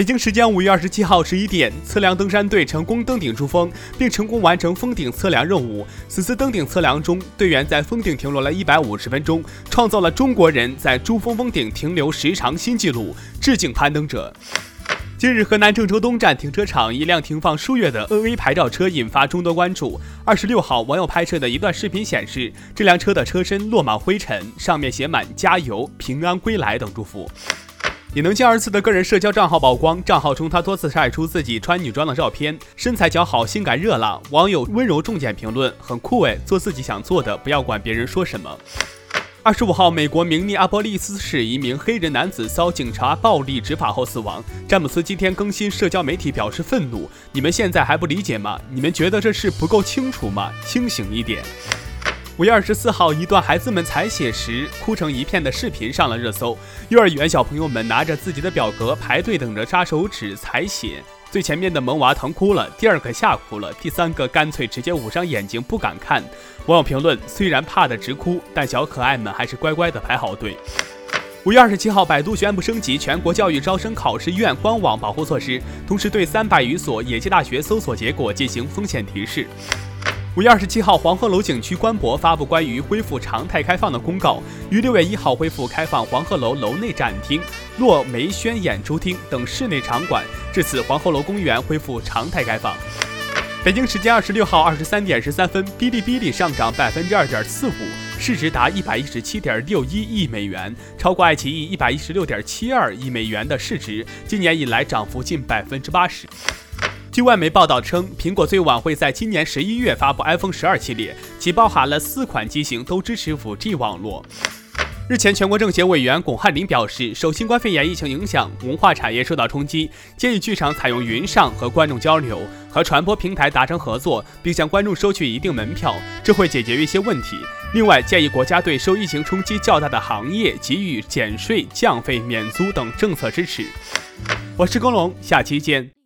北京时间五月二十七号十一点，测量登山队成功登顶珠峰，并成功完成封顶测量任务。此次登顶测量中，队员在峰顶停留了一百五十分钟，创造了中国人在珠峰峰顶停留时长新纪录，致敬攀登者。近日，河南郑州东站停车场一辆停放数月的 N A 牌照车引发众多关注。二十六号，网友拍摄的一段视频显示，这辆车的车身落满灰尘，上面写满“加油”“平安归来”等祝福。也能将儿子的个人社交账号曝光，账号中他多次晒出自己穿女装的照片，身材姣好，性感热辣。网友温柔重简评论：“很酷诶，做自己想做的，不要管别人说什么。”二十五号，美国明尼阿波利斯市一名黑人男子遭警察暴力执法后死亡。詹姆斯今天更新社交媒体表示愤怒：“你们现在还不理解吗？你们觉得这事不够清楚吗？清醒一点！”五月二十四号，一段孩子们采血时哭成一片的视频上了热搜。幼儿园小朋友们拿着自己的表格排队等着扎手指采血。最前面的萌娃疼哭了，第二个吓哭了，第三个干脆直接捂上眼睛不敢看。网友评论：虽然怕得直哭，但小可爱们还是乖乖的排好队。五月二十七号，百度宣布升级全国教育招生考试院官网保护措施，同时对三百余所野鸡大学搜索结果进行风险提示。五月二十七号，黄鹤楼景区官博发布关于恢复常态开放的公告，于六月一号恢复开放黄鹤楼楼内展厅、落梅轩演出厅等室内场馆。至此，黄鹤楼公园恢复常态开放。北京时间二十六号二十三点十三分，哔哩哔哩上涨百分之二点四五，市值达一百一十七点六一亿美元，超过爱奇艺一百一十六点七二亿美元的市值，今年以来涨幅近百分之八十。据外媒报道称，苹果最晚会在今年十一月发布 iPhone 十二系列，其包含了四款机型都支持 5G 网络。日前，全国政协委员巩汉林表示，受新冠肺炎疫情影响，文化产业受到冲击，建议剧场采用云上和观众交流，和传播平台达成合作，并向观众收取一定门票，这会解决一些问题。另外，建议国家对受疫情冲击较大的行业给予减税、降费、免租等政策支持。我是耕龙，下期见。